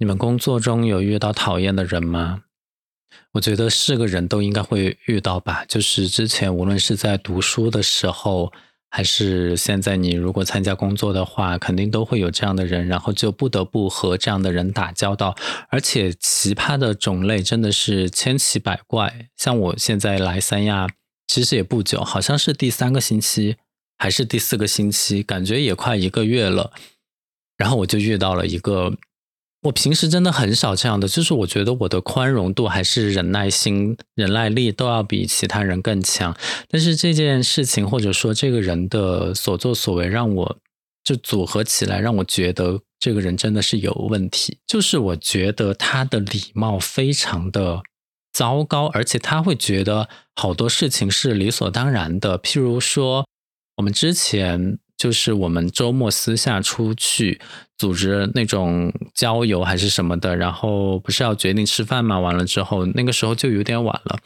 你们工作中有遇到讨厌的人吗？我觉得是个人都应该会遇到吧。就是之前无论是在读书的时候，还是现在你如果参加工作的话，肯定都会有这样的人，然后就不得不和这样的人打交道。而且奇葩的种类真的是千奇百怪。像我现在来三亚，其实也不久，好像是第三个星期还是第四个星期，感觉也快一个月了。然后我就遇到了一个。我平时真的很少这样的，就是我觉得我的宽容度还是忍耐心、忍耐力都要比其他人更强。但是这件事情或者说这个人的所作所为，让我就组合起来，让我觉得这个人真的是有问题。就是我觉得他的礼貌非常的糟糕，而且他会觉得好多事情是理所当然的。譬如说，我们之前。就是我们周末私下出去组织那种郊游还是什么的，然后不是要决定吃饭吗？完了之后，那个时候就有点晚了。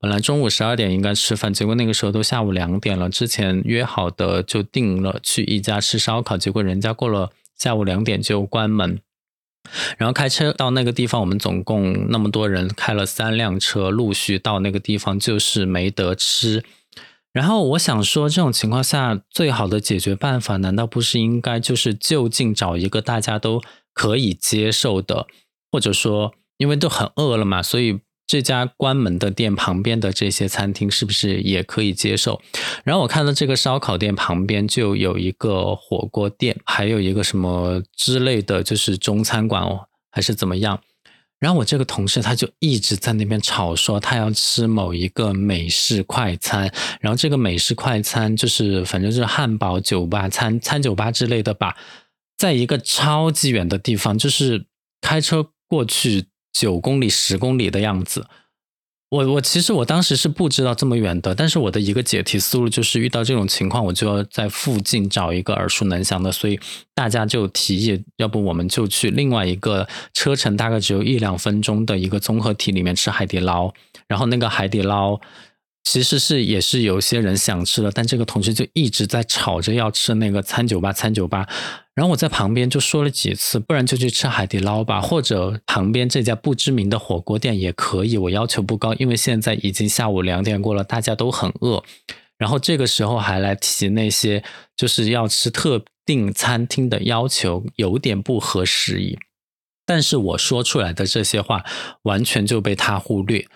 本来中午十二点应该吃饭，结果那个时候都下午两点了。之前约好的就定了去一家吃烧烤，结果人家过了下午两点就关门。然后开车到那个地方，我们总共那么多人开了三辆车，陆续到那个地方，就是没得吃。然后我想说，这种情况下最好的解决办法，难道不是应该就是就近找一个大家都可以接受的，或者说，因为都很饿了嘛，所以这家关门的店旁边的这些餐厅是不是也可以接受？然后我看到这个烧烤店旁边就有一个火锅店，还有一个什么之类的就是中餐馆哦，还是怎么样？然后我这个同事他就一直在那边吵说他要吃某一个美式快餐，然后这个美式快餐就是反正就是汉堡酒吧餐餐酒吧之类的吧，在一个超级远的地方，就是开车过去九公里十公里的样子。我我其实我当时是不知道这么远的，但是我的一个解题思路就是遇到这种情况，我就要在附近找一个耳熟能详的，所以大家就提议，要不我们就去另外一个车程大概只有一两分钟的一个综合体里面吃海底捞，然后那个海底捞。其实是也是有些人想吃的，但这个同事就一直在吵着要吃那个餐酒吧，餐酒吧。然后我在旁边就说了几次，不然就去吃海底捞吧，或者旁边这家不知名的火锅店也可以。我要求不高，因为现在已经下午两点过了，大家都很饿。然后这个时候还来提那些就是要吃特定餐厅的要求，有点不合时宜。但是我说出来的这些话，完全就被他忽略。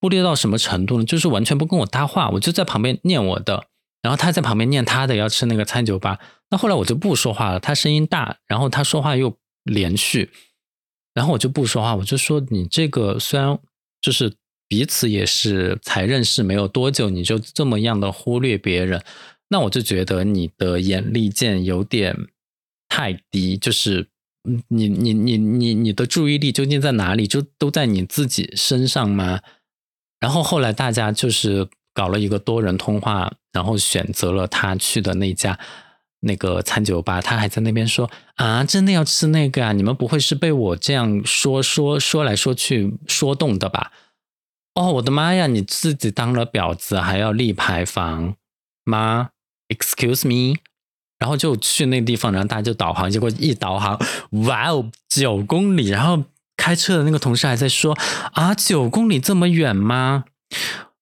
忽略到什么程度呢？就是完全不跟我搭话，我就在旁边念我的，然后他在旁边念他的，要吃那个餐酒吧。那后来我就不说话了，他声音大，然后他说话又连续，然后我就不说话，我就说你这个虽然就是彼此也是才认识没有多久，你就这么样的忽略别人，那我就觉得你的眼力见有点太低，就是你你你你你的注意力究竟在哪里？就都在你自己身上吗？然后后来大家就是搞了一个多人通话，然后选择了他去的那家那个餐酒吧。他还在那边说：“啊，真的要吃那个啊？你们不会是被我这样说说说来说去说动的吧？”哦，我的妈呀！你自己当了婊子还要立牌坊吗？Excuse me？然后就去那个地方，然后大家就导航，结果一导航，哇哦，九公里，然后。开车的那个同事还在说啊，九公里这么远吗？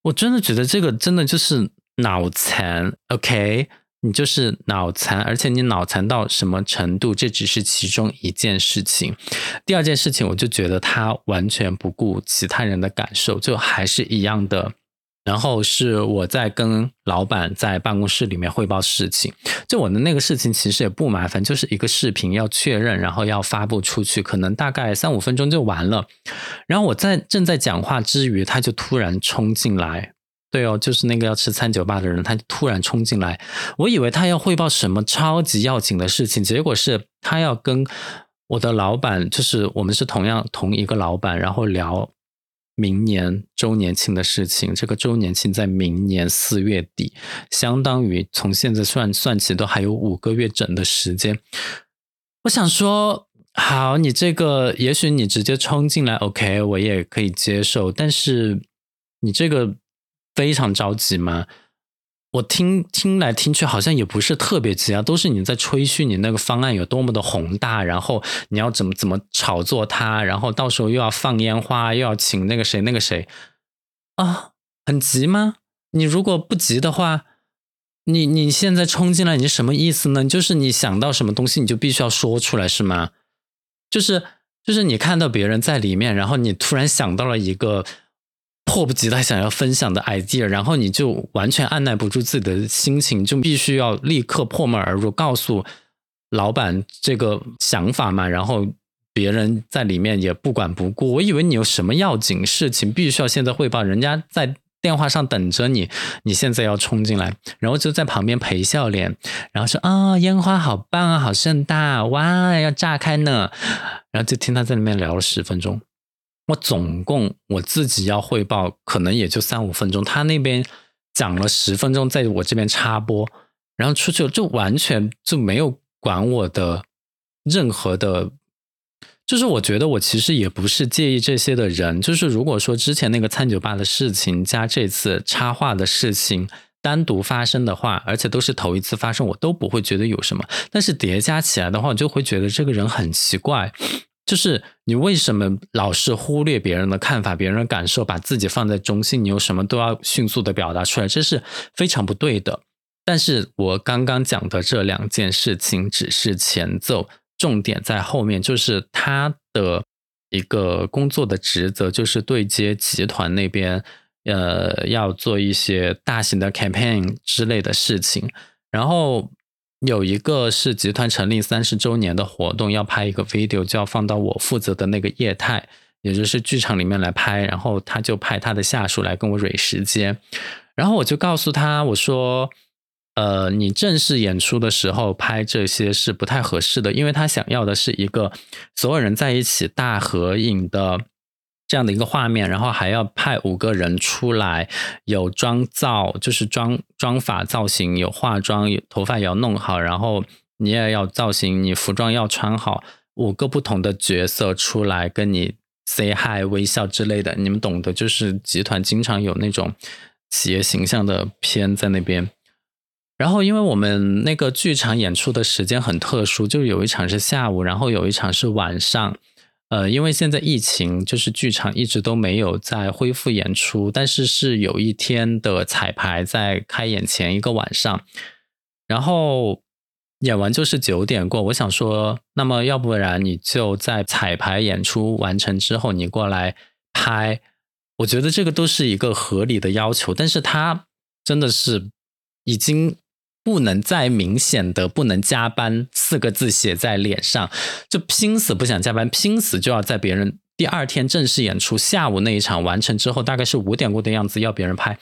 我真的觉得这个真的就是脑残。OK，你就是脑残，而且你脑残到什么程度？这只是其中一件事情。第二件事情，我就觉得他完全不顾其他人的感受，就还是一样的。然后是我在跟老板在办公室里面汇报事情，就我的那个事情其实也不麻烦，就是一个视频要确认，然后要发布出去，可能大概三五分钟就完了。然后我在正在讲话之余，他就突然冲进来，对哦，就是那个要吃餐酒吧的人，他突然冲进来，我以为他要汇报什么超级要紧的事情，结果是他要跟我的老板，就是我们是同样同一个老板，然后聊。明年周年庆的事情，这个周年庆在明年四月底，相当于从现在算算起都还有五个月整的时间。我想说，好，你这个也许你直接冲进来，OK，我也可以接受。但是你这个非常着急吗？我听听来听去好像也不是特别急啊，都是你在吹嘘你那个方案有多么的宏大，然后你要怎么怎么炒作它，然后到时候又要放烟花，又要请那个谁那个谁啊，很急吗？你如果不急的话，你你现在冲进来，你什么意思呢？就是你想到什么东西，你就必须要说出来，是吗？就是就是你看到别人在里面，然后你突然想到了一个。迫不及待想要分享的 idea，然后你就完全按耐不住自己的心情，就必须要立刻破门而入，告诉老板这个想法嘛。然后别人在里面也不管不顾。我以为你有什么要紧事情，必须要现在汇报，人家在电话上等着你，你现在要冲进来，然后就在旁边陪笑脸，然后说啊，烟花好棒啊，好盛大，哇，要炸开呢。然后就听他在里面聊了十分钟。我总共我自己要汇报，可能也就三五分钟。他那边讲了十分钟，在我这边插播，然后出去了就完全就没有管我的任何的。就是我觉得我其实也不是介意这些的人。就是如果说之前那个餐酒吧的事情加这次插话的事情单独发生的话，而且都是头一次发生，我都不会觉得有什么。但是叠加起来的话，我就会觉得这个人很奇怪。就是你为什么老是忽略别人的看法、别人的感受，把自己放在中心？你有什么都要迅速的表达出来，这是非常不对的。但是我刚刚讲的这两件事情只是前奏，重点在后面。就是他的一个工作的职责，就是对接集团那边，呃，要做一些大型的 campaign 之类的事情，然后。有一个是集团成立三十周年的活动，要拍一个 video，就要放到我负责的那个业态，也就是剧场里面来拍。然后他就派他的下属来跟我蕊时间，然后我就告诉他，我说，呃，你正式演出的时候拍这些是不太合适的，因为他想要的是一个所有人在一起大合影的。这样的一个画面，然后还要派五个人出来，有妆造，就是妆妆法造型，有化妆，有头发也要弄好，然后你也要造型，你服装要穿好，五个不同的角色出来跟你 say hi 微笑之类的，你们懂得，就是集团经常有那种企业形象的片在那边。然后因为我们那个剧场演出的时间很特殊，就有一场是下午，然后有一场是晚上。呃，因为现在疫情，就是剧场一直都没有在恢复演出，但是是有一天的彩排在开演前一个晚上，然后演完就是九点过。我想说，那么要不然你就在彩排演出完成之后，你过来拍，我觉得这个都是一个合理的要求。但是他真的是已经。不能再明显的不能加班四个字写在脸上，就拼死不想加班，拼死就要在别人第二天正式演出下午那一场完成之后，大概是五点过的样子要别人拍。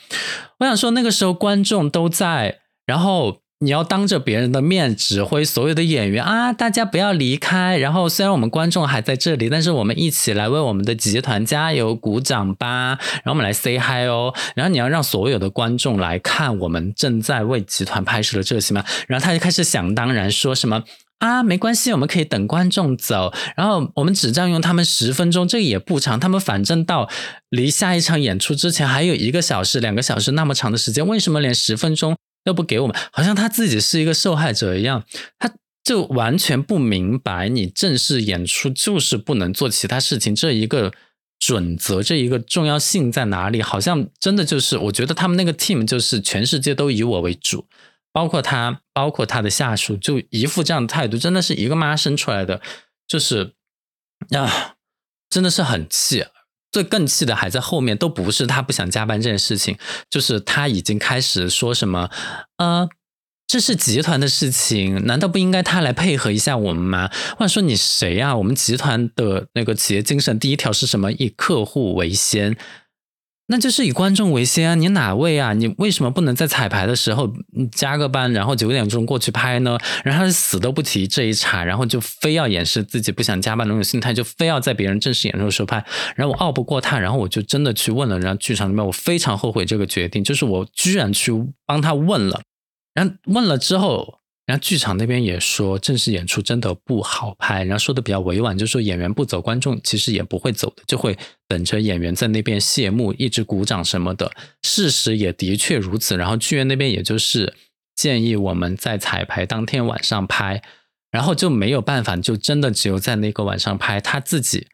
我想说那个时候观众都在，然后。你要当着别人的面指挥所有的演员啊，大家不要离开。然后虽然我们观众还在这里，但是我们一起来为我们的集团加油鼓掌吧。然后我们来 say hi 哦。然后你要让所有的观众来看我们正在为集团拍摄的这些嘛。然后他就开始想当然说什么啊，没关系，我们可以等观众走。然后我们只占用他们十分钟，这也不长。他们反正到离下一场演出之前还有一个小时、两个小时那么长的时间，为什么连十分钟？要不给我们，好像他自己是一个受害者一样，他就完全不明白，你正式演出就是不能做其他事情这一个准则，这一个重要性在哪里？好像真的就是，我觉得他们那个 team 就是全世界都以我为主，包括他，包括他的下属，就一副这样的态度，真的是一个妈生出来的，就是啊，真的是很气。最更气的还在后面，都不是他不想加班这件事情，就是他已经开始说什么，呃，这是集团的事情，难道不应该他来配合一下我们吗？或者说你谁呀？我们集团的那个企业精神第一条是什么？以客户为先。那就是以观众为先啊！你哪位啊？你为什么不能在彩排的时候加个班，然后九点钟过去拍呢？然后他死都不提这一茬，然后就非要掩饰自己不想加班那种心态，就非要在别人正式演出的时候拍。然后我拗不过他，然后我就真的去问了，然后剧场里面我非常后悔这个决定，就是我居然去帮他问了，然后问了之后，然后剧场那边也说，正式演出真的不好拍，然后说的比较委婉，就说演员不走，观众其实也不会走的，就会等着演员在那边谢幕，一直鼓掌什么的。事实也的确如此。然后剧院那边也就是建议我们在彩排当天晚上拍，然后就没有办法，就真的只有在那个晚上拍。他自己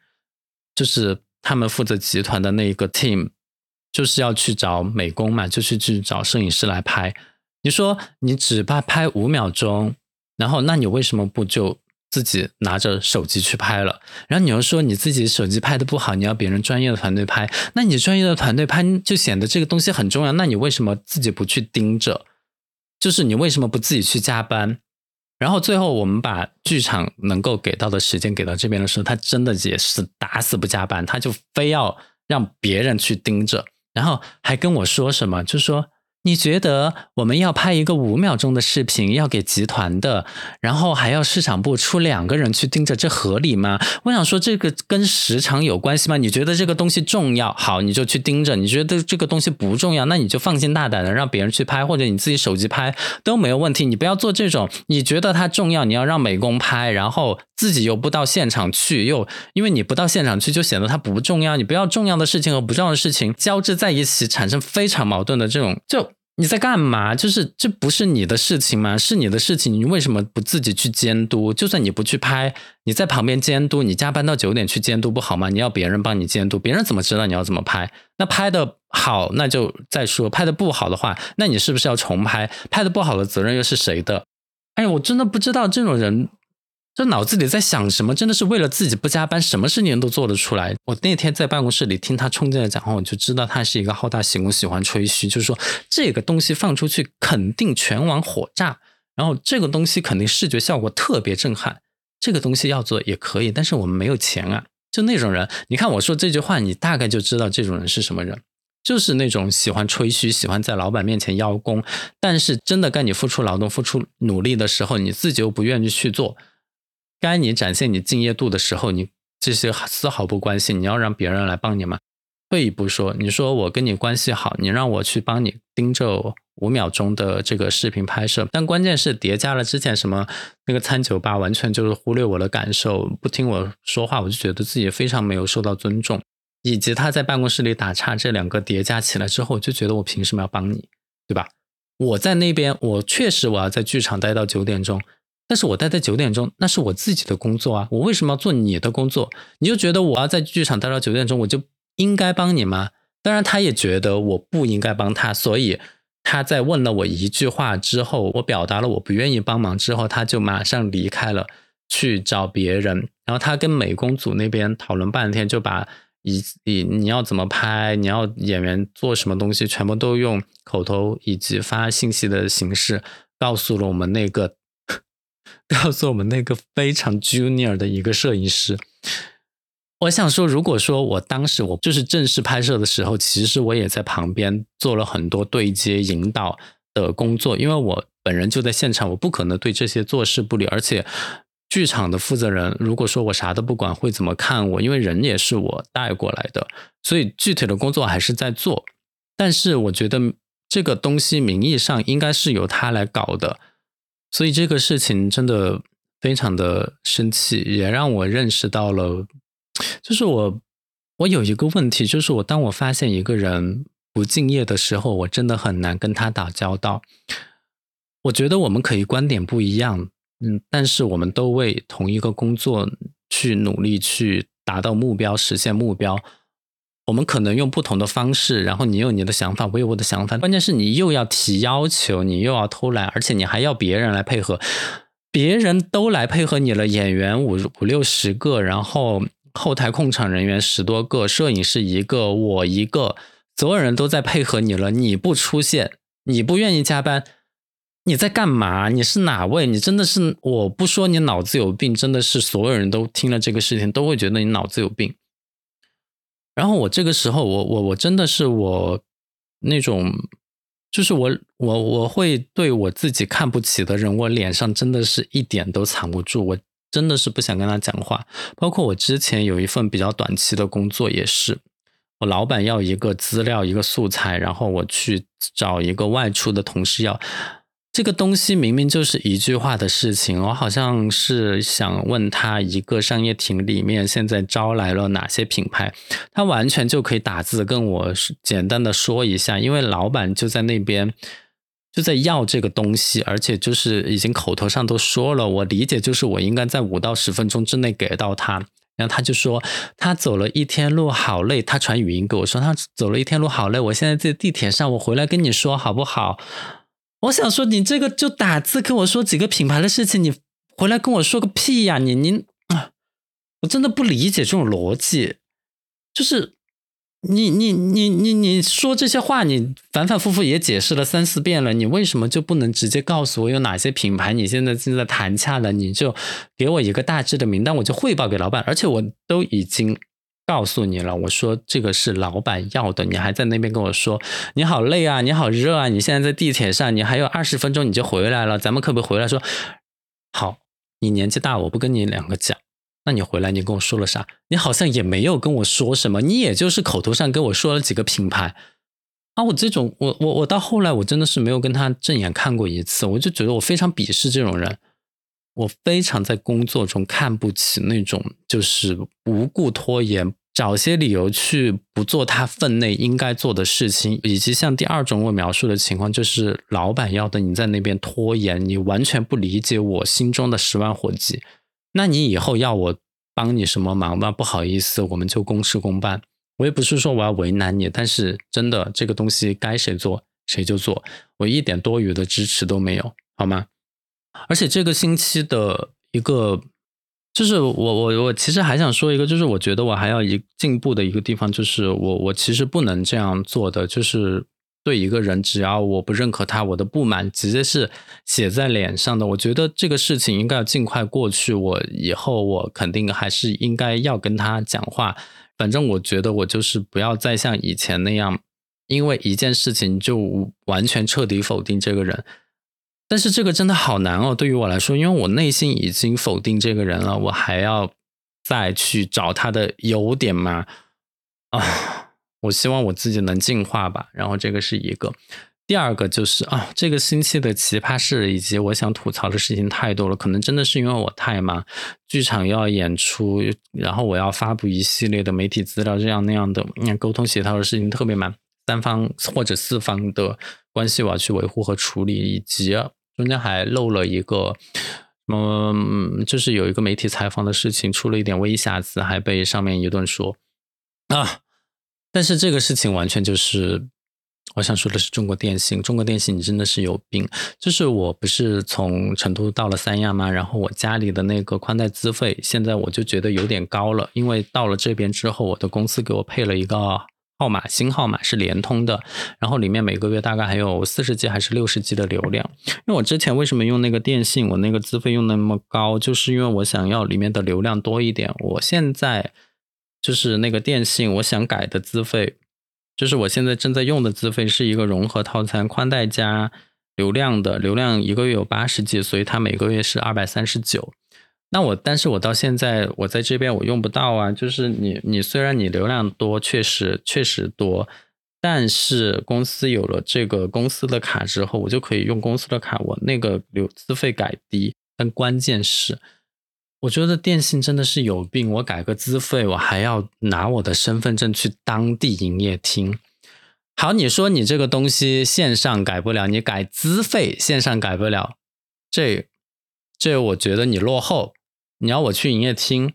就是他们负责集团的那一个 team，就是要去找美工嘛，就是去找摄影师来拍。你说你只怕拍五秒钟，然后那你为什么不就自己拿着手机去拍了？然后你又说你自己手机拍的不好，你要别人专业的团队拍，那你专业的团队拍就显得这个东西很重要。那你为什么自己不去盯着？就是你为什么不自己去加班？然后最后我们把剧场能够给到的时间给到这边的时候，他真的也是打死不加班，他就非要让别人去盯着，然后还跟我说什么，就说。你觉得我们要拍一个五秒钟的视频，要给集团的，然后还要市场部出两个人去盯着，这合理吗？我想说，这个跟时长有关系吗？你觉得这个东西重要，好，你就去盯着；你觉得这个东西不重要，那你就放心大胆的让别人去拍，或者你自己手机拍都没有问题。你不要做这种，你觉得它重要，你要让美工拍，然后自己又不到现场去，又因为你不到现场去，就显得它不重要。你不要重要的事情和不重要的事情交织在一起，产生非常矛盾的这种就。你在干嘛？就是这不是你的事情吗？是你的事情，你为什么不自己去监督？就算你不去拍，你在旁边监督，你加班到九点去监督不好吗？你要别人帮你监督，别人怎么知道你要怎么拍？那拍的好，那就再说；拍的不好的话，那你是不是要重拍？拍的不好的责任又是谁的？哎，我真的不知道这种人。这脑子里在想什么？真的是为了自己不加班，什么事情都做得出来。我那天在办公室里听他冲进来讲话，我就知道他是一个好大喜功、喜欢吹嘘，就是说这个东西放出去肯定全网火炸，然后这个东西肯定视觉效果特别震撼。这个东西要做也可以，但是我们没有钱啊。就那种人，你看我说这句话，你大概就知道这种人是什么人，就是那种喜欢吹嘘、喜欢在老板面前邀功，但是真的该你付出劳动、付出努力的时候，你自己又不愿意去做。该你展现你敬业度的时候，你这些丝毫不关心。你要让别人来帮你吗？退一步说，你说我跟你关系好，你让我去帮你盯着五秒钟的这个视频拍摄，但关键是叠加了之前什么那个餐酒吧，完全就是忽略我的感受，不听我说话，我就觉得自己非常没有受到尊重。以及他在办公室里打岔，这两个叠加起来之后，就觉得我凭什么要帮你，对吧？我在那边，我确实我要在剧场待到九点钟。但是我待在九点钟，那是我自己的工作啊！我为什么要做你的工作？你就觉得我要在剧场待到九点钟，我就应该帮你吗？当然，他也觉得我不应该帮他，所以他在问了我一句话之后，我表达了我不愿意帮忙之后，他就马上离开了，去找别人。然后他跟美工组那边讨论半天，就把以以你要怎么拍，你要演员做什么东西，全部都用口头以及发信息的形式告诉了我们那个。告诉我们那个非常 junior 的一个摄影师，我想说，如果说我当时我就是正式拍摄的时候，其实我也在旁边做了很多对接引导的工作，因为我本人就在现场，我不可能对这些坐视不理。而且剧场的负责人，如果说我啥都不管，会怎么看我？因为人也是我带过来的，所以具体的工作还是在做。但是我觉得这个东西名义上应该是由他来搞的。所以这个事情真的非常的生气，也让我认识到了，就是我我有一个问题，就是我当我发现一个人不敬业的时候，我真的很难跟他打交道。我觉得我们可以观点不一样，嗯，但是我们都为同一个工作去努力，去达到目标，实现目标。我们可能用不同的方式，然后你有你的想法，我有我的想法。关键是你又要提要求，你又要偷懒，而且你还要别人来配合。别人都来配合你了，演员五五六十个，然后后台控场人员十多个，摄影师一个，我一个，所有人都在配合你了。你不出现，你不愿意加班，你在干嘛？你是哪位？你真的是，我不说你脑子有病，真的是所有人都听了这个事情都会觉得你脑子有病。然后我这个时候，我我我真的是我那种，就是我我我会对我自己看不起的人，我脸上真的是一点都藏不住，我真的是不想跟他讲话。包括我之前有一份比较短期的工作，也是我老板要一个资料一个素材，然后我去找一个外出的同事要，这个东西明明就是一句话的事情，我好像是想问他一个商业亭里面现在招来了哪些品牌，他完全就可以打字跟我简单的说一下，因为老板就在那边就在要这个东西，而且就是已经口头上都说了，我理解就是我应该在五到十分钟之内给到他，然后他就说他走了一天路好累，他传语音给我说他走了一天路好累，我现在在地铁上，我回来跟你说好不好？我想说，你这个就打字跟我说几个品牌的事情，你回来跟我说个屁呀！你你啊，我真的不理解这种逻辑。就是你你你你你说这些话，你反反复复也解释了三四遍了，你为什么就不能直接告诉我有哪些品牌？你现在正在谈洽的，你就给我一个大致的名单，我就汇报给老板，而且我都已经。告诉你了，我说这个是老板要的，你还在那边跟我说你好累啊，你好热啊，你现在在地铁上，你还有二十分钟你就回来了，咱们可不可以回来？说好，你年纪大，我不跟你两个讲，那你回来你跟我说了啥？你好像也没有跟我说什么，你也就是口头上跟我说了几个品牌啊，我这种我我我到后来我真的是没有跟他正眼看过一次，我就觉得我非常鄙视这种人。我非常在工作中看不起那种就是无故拖延，找些理由去不做他分内应该做的事情，以及像第二种我描述的情况，就是老板要的你在那边拖延，你完全不理解我心中的十万火急。那你以后要我帮你什么忙吗？不好意思，我们就公事公办。我也不是说我要为难你，但是真的这个东西该谁做谁就做，我一点多余的支持都没有，好吗？而且这个星期的一个，就是我我我其实还想说一个，就是我觉得我还要一进步的一个地方，就是我我其实不能这样做的，就是对一个人，只要我不认可他，我的不满直接是写在脸上的。我觉得这个事情应该要尽快过去。我以后我肯定还是应该要跟他讲话。反正我觉得我就是不要再像以前那样，因为一件事情就完全彻底否定这个人。但是这个真的好难哦，对于我来说，因为我内心已经否定这个人了，我还要再去找他的优点吗？啊，我希望我自己能进化吧。然后这个是一个，第二个就是啊，这个星期的奇葩事以及我想吐槽的事情太多了，可能真的是因为我太忙，剧场要演出，然后我要发布一系列的媒体资料，这样那样的，沟通协调的事情特别忙，三方或者四方的关系我要去维护和处理，以及。中间还漏了一个，嗯，就是有一个媒体采访的事情出了一点微瑕疵，还被上面一顿说啊。但是这个事情完全就是，我想说的是中国电信，中国电信你真的是有病。就是我不是从成都到了三亚吗？然后我家里的那个宽带资费，现在我就觉得有点高了，因为到了这边之后，我的公司给我配了一个。号码新号码是联通的，然后里面每个月大概还有四十 G 还是六十 G 的流量。因为我之前为什么用那个电信，我那个资费用那么高，就是因为我想要里面的流量多一点。我现在就是那个电信，我想改的资费，就是我现在正在用的资费是一个融合套餐，宽带加流量的，流量一个月有八十 G，所以它每个月是二百三十九。那我，但是我到现在我在这边我用不到啊。就是你，你虽然你流量多，确实确实多，但是公司有了这个公司的卡之后，我就可以用公司的卡，我那个流资费改低。但关键是，我觉得电信真的是有病。我改个资费，我还要拿我的身份证去当地营业厅。好，你说你这个东西线上改不了，你改资费线上改不了，这这我觉得你落后。你要我去营业厅，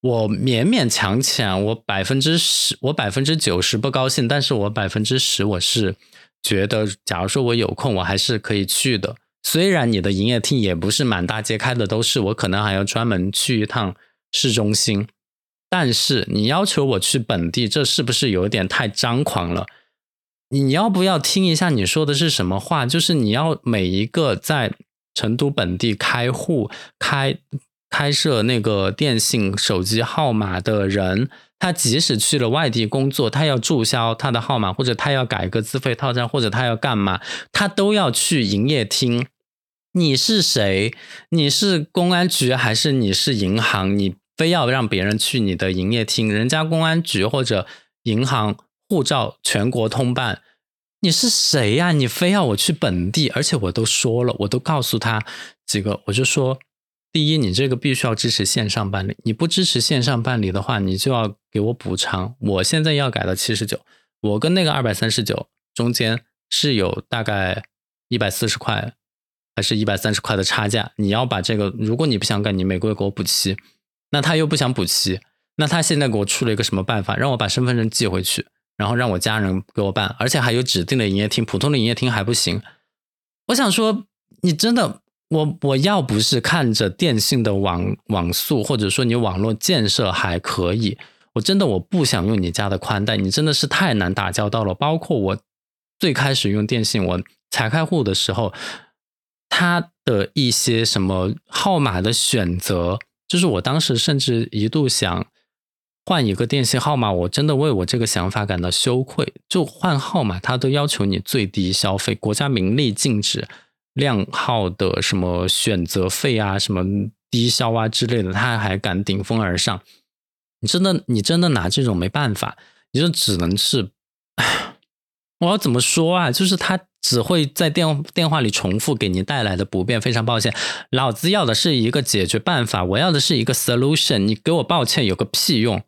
我勉勉强强，我百分之十，我百分之九十不高兴，但是我百分之十我是觉得，假如说我有空，我还是可以去的。虽然你的营业厅也不是满大街开的都是，我可能还要专门去一趟市中心，但是你要求我去本地，这是不是有点太张狂了？你要不要听一下你说的是什么话？就是你要每一个在成都本地开户开。开设那个电信手机号码的人，他即使去了外地工作，他要注销他的号码，或者他要改个资费套餐，或者他要干嘛，他都要去营业厅。你是谁？你是公安局还是你是银行？你非要让别人去你的营业厅？人家公安局或者银行护照全国通办，你是谁呀？你非要我去本地，而且我都说了，我都告诉他几个，我就说，第一，你这个必须要支持线上办理，你不支持线上办理的话，你就要给我补偿。我现在要改到七十九，我跟那个二百三十九中间是有大概一百四十块，还是一百三十块的差价。你要把这个，如果你不想改，你每个月给我补齐。那他又不想补齐，那他现在给我出了一个什么办法，让我把身份证寄回去。然后让我家人给我办，而且还有指定的营业厅，普通的营业厅还不行。我想说，你真的，我我要不是看着电信的网网速，或者说你网络建设还可以，我真的我不想用你家的宽带，你真的是太难打交道了。包括我最开始用电信，我才开户的时候，它的一些什么号码的选择，就是我当时甚至一度想。换一个电信号码，我真的为我这个想法感到羞愧。就换号码，他都要求你最低消费，国家明令禁止靓号的什么选择费啊、什么低消啊之类的，他还敢顶风而上。你真的，你真的拿这种没办法，你就只能是，我要怎么说啊？就是他只会在电电话里重复给你带来的不便。非常抱歉，老子要的是一个解决办法，我要的是一个 solution。你给我抱歉有个屁用！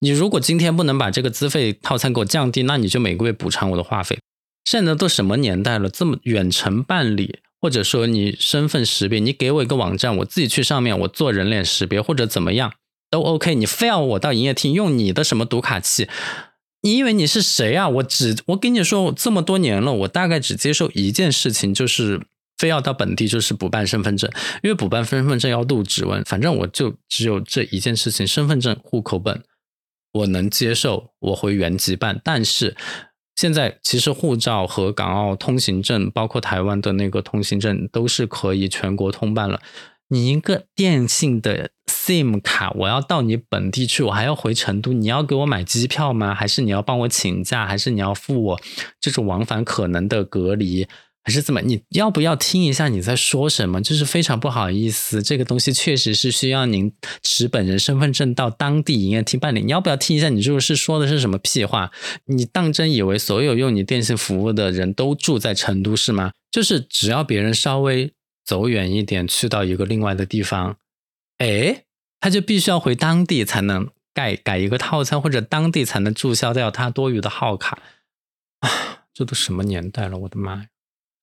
你如果今天不能把这个资费套餐给我降低，那你就每个月补偿我的话费。现在都什么年代了，这么远程办理，或者说你身份识别，你给我一个网站，我自己去上面我做人脸识别或者怎么样都 OK。你非要我到营业厅用你的什么读卡器？你以为你是谁啊？我只我跟你说，这么多年了，我大概只接受一件事情，就是非要到本地就是补办身份证，因为补办身份证要录指纹。反正我就只有这一件事情：身份证、户口本。我能接受，我回原籍办。但是现在其实护照和港澳通行证，包括台湾的那个通行证，都是可以全国通办了。你一个电信的 SIM 卡，我要到你本地去，我还要回成都，你要给我买机票吗？还是你要帮我请假？还是你要付我这种往返可能的隔离？还是怎么？你要不要听一下你在说什么？就是非常不好意思，这个东西确实是需要您持本人身份证到当地营业厅办理。你要不要听一下？你就是说的是什么屁话？你当真以为所有用你电信服务的人都住在成都是吗？就是只要别人稍微走远一点，去到一个另外的地方，哎，他就必须要回当地才能改改一个套餐，或者当地才能注销掉他多余的号卡。啊，这都什么年代了？我的妈呀！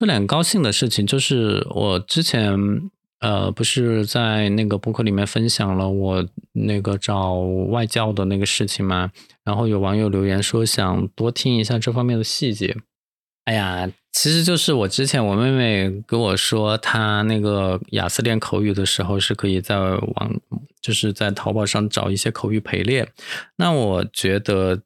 这两高兴的事情就是，我之前呃不是在那个博客里面分享了我那个找外教的那个事情嘛？然后有网友留言说想多听一下这方面的细节。哎呀，其实就是我之前我妹妹跟我说，她那个雅思练口语的时候是可以在网就是在淘宝上找一些口语陪练。那我觉得。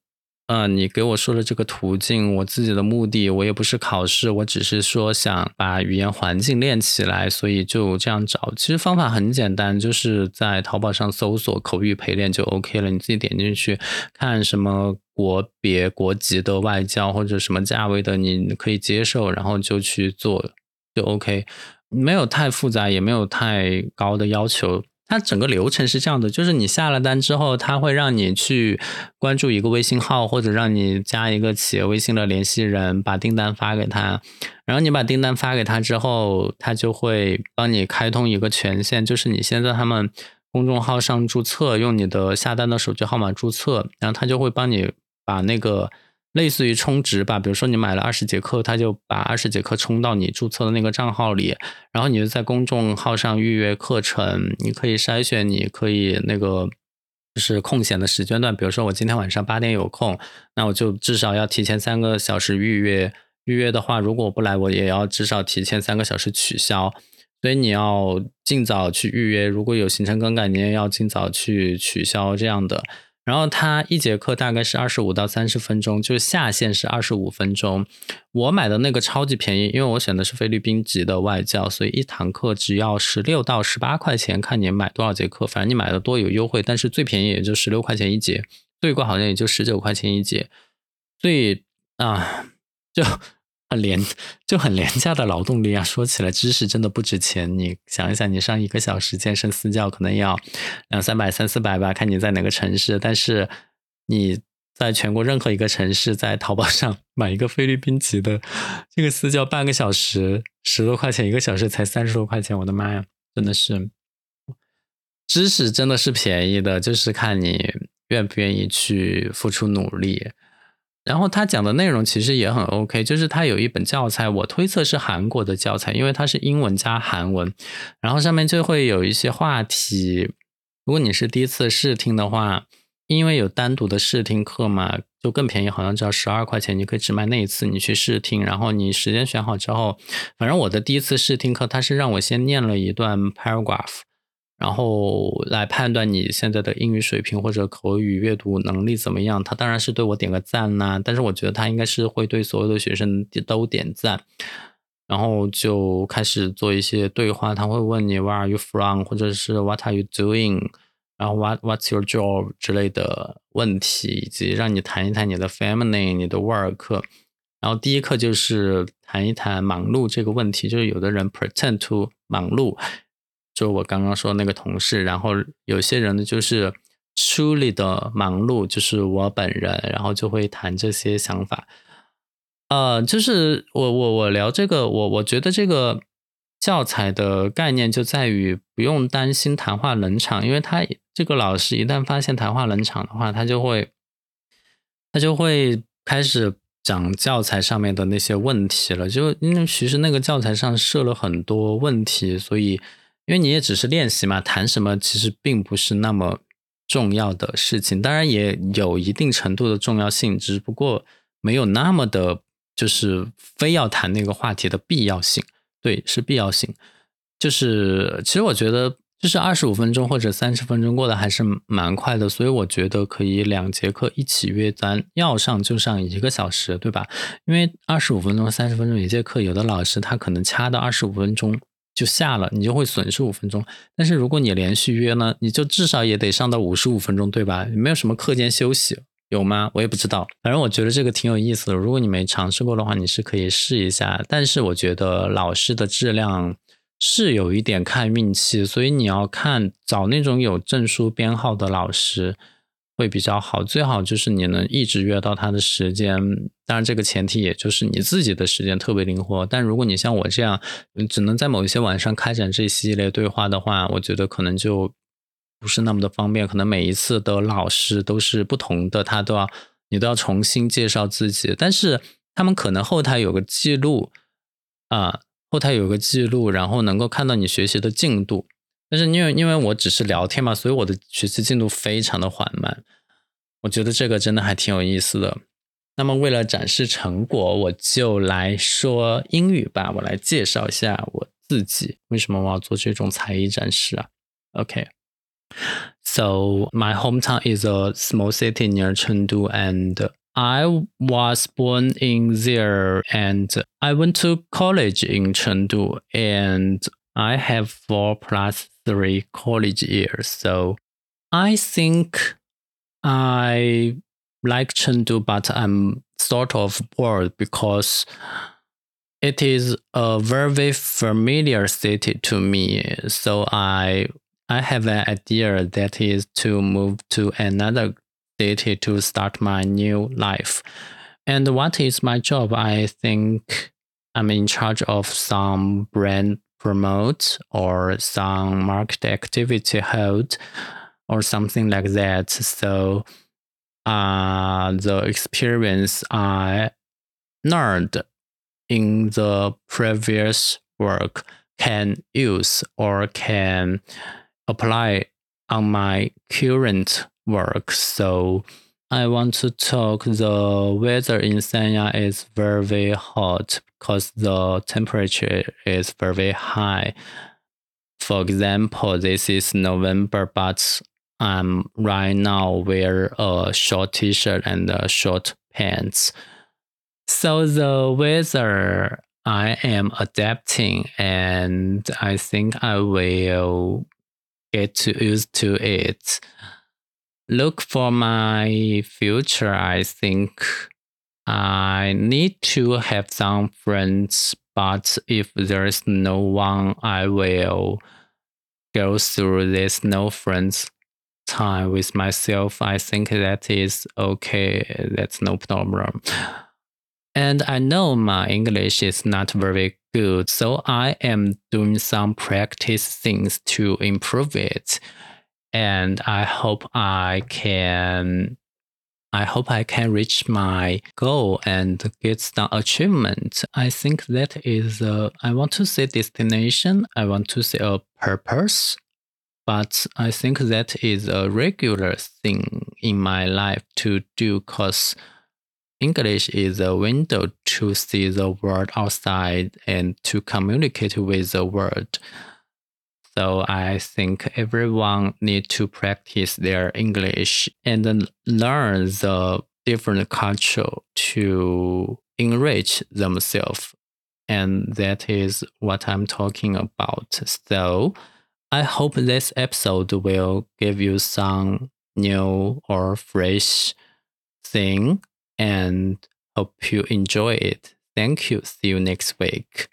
嗯，你给我说的这个途径，我自己的目的，我也不是考试，我只是说想把语言环境练起来，所以就这样找。其实方法很简单，就是在淘宝上搜索口语陪练就 OK 了。你自己点进去看什么国别、国籍的外教或者什么价位的，你可以接受，然后就去做就 OK，没有太复杂，也没有太高的要求。它整个流程是这样的，就是你下了单之后，它会让你去关注一个微信号，或者让你加一个企业微信的联系人，把订单发给他。然后你把订单发给他之后，他就会帮你开通一个权限，就是你先在他们公众号上注册，用你的下单的手机号码注册，然后他就会帮你把那个。类似于充值吧，比如说你买了二十节课，他就把二十节课充到你注册的那个账号里，然后你就在公众号上预约课程，你可以筛选，你可以那个就是空闲的时间段，比如说我今天晚上八点有空，那我就至少要提前三个小时预约，预约的话，如果不来，我也要至少提前三个小时取消，所以你要尽早去预约，如果有行程更改，你也要尽早去取消这样的。然后它一节课大概是二十五到三十分钟，就是下限是二十五分钟。我买的那个超级便宜，因为我选的是菲律宾籍的外教，所以一堂课只要十六到十八块钱，看你买多少节课，反正你买的多有优惠。但是最便宜也就十六块钱一节，最贵好像也就十九块钱一节。所以啊，就。廉 就很廉价的劳动力啊！说起来，知识真的不值钱。你想一想，你上一个小时健身私教可能要两三百、三四百吧，看你在哪个城市。但是你在全国任何一个城市，在淘宝上买一个菲律宾籍的这个私教，半个小时十多块钱，一个小时才三十多块钱，我的妈呀，真的是，知识真的是便宜的，就是看你愿不愿意去付出努力。然后他讲的内容其实也很 OK，就是他有一本教材，我推测是韩国的教材，因为它是英文加韩文，然后上面就会有一些话题。如果你是第一次试听的话，因为有单独的试听课嘛，就更便宜，好像只要十二块钱，你可以只买那一次你去试听，然后你时间选好之后，反正我的第一次试听课，他是让我先念了一段 paragraph。然后来判断你现在的英语水平或者口语阅读能力怎么样？他当然是对我点个赞呐，但是我觉得他应该是会对所有的学生都点赞。然后就开始做一些对话，他会问你 Where are you from？或者是 What are you doing？然后 What What's your job？之类的问题，以及让你谈一谈你的 family、你的 work。然后第一课就是谈一谈忙碌这个问题，就是有的人 pretend to 忙碌。就我刚刚说那个同事，然后有些人呢就是书里的忙碌，就是我本人，然后就会谈这些想法。呃，就是我我我聊这个，我我觉得这个教材的概念就在于不用担心谈话冷场，因为他这个老师一旦发现谈话冷场的话，他就会他就会开始讲教材上面的那些问题了。就因为其实那个教材上设了很多问题，所以。因为你也只是练习嘛，谈什么其实并不是那么重要的事情，当然也有一定程度的重要性，只不过没有那么的，就是非要谈那个话题的必要性。对，是必要性。就是其实我觉得，就是二十五分钟或者三十分钟过得还是蛮快的，所以我觉得可以两节课一起约，咱要上就上一个小时，对吧？因为二十五分钟、三十分钟一节课，有的老师他可能掐到二十五分钟。就下了，你就会损失五分钟。但是如果你连续约呢，你就至少也得上到五十五分钟，对吧？没有什么课间休息，有吗？我也不知道。反正我觉得这个挺有意思的。如果你没尝试过的话，你是可以试一下。但是我觉得老师的质量是有一点看运气，所以你要看找那种有证书编号的老师。会比较好，最好就是你能一直约到他的时间。当然，这个前提也就是你自己的时间特别灵活。但如果你像我这样，只能在某一些晚上开展这一系列对话的话，我觉得可能就不是那么的方便。可能每一次的老师都是不同的，他都要你都要重新介绍自己。但是他们可能后台有个记录啊，后台有个记录，然后能够看到你学习的进度。但是因为因为我只是聊天嘛，所以我的学习进度非常的缓。我觉得这个真的还挺有意思的。那么为了展示成果，我就来说英语吧。我来介绍一下我自己，为什么我要做这种才艺展示啊？OK，so my hometown is a small city near Chengdu, and I was born in there, and I went to college in Chengdu, and I have four plus three college years. So I think I like Chengdu, but I'm sort of bored because it is a very familiar city to me. So I I have an idea that is to move to another city to start my new life. And what is my job? I think I'm in charge of some brand promote or some market activity hold or something like that. So uh, the experience I learned in the previous work can use or can apply on my current work. So I want to talk the weather in Sanya is very hot because the temperature is very high. For example, this is November, but I'm right now wear a short t-shirt and a short pants. So the weather I am adapting and I think I will get to used to it. Look for my future, I think. I need to have some friends, but if there's no one, I will go through this no friends time with myself, I think that is okay. That's no problem. And I know my English is not very good, so I am doing some practice things to improve it. And I hope I can I hope I can reach my goal and get some achievement. I think that is a, I want to say destination. I want to say a purpose, but I think that is a regular thing in my life to do because English is a window to see the world outside and to communicate with the world. So I think everyone need to practice their English and learn the different culture to enrich themselves. And that is what I'm talking about. So I hope this episode will give you some new or fresh thing and hope you enjoy it. Thank you. See you next week.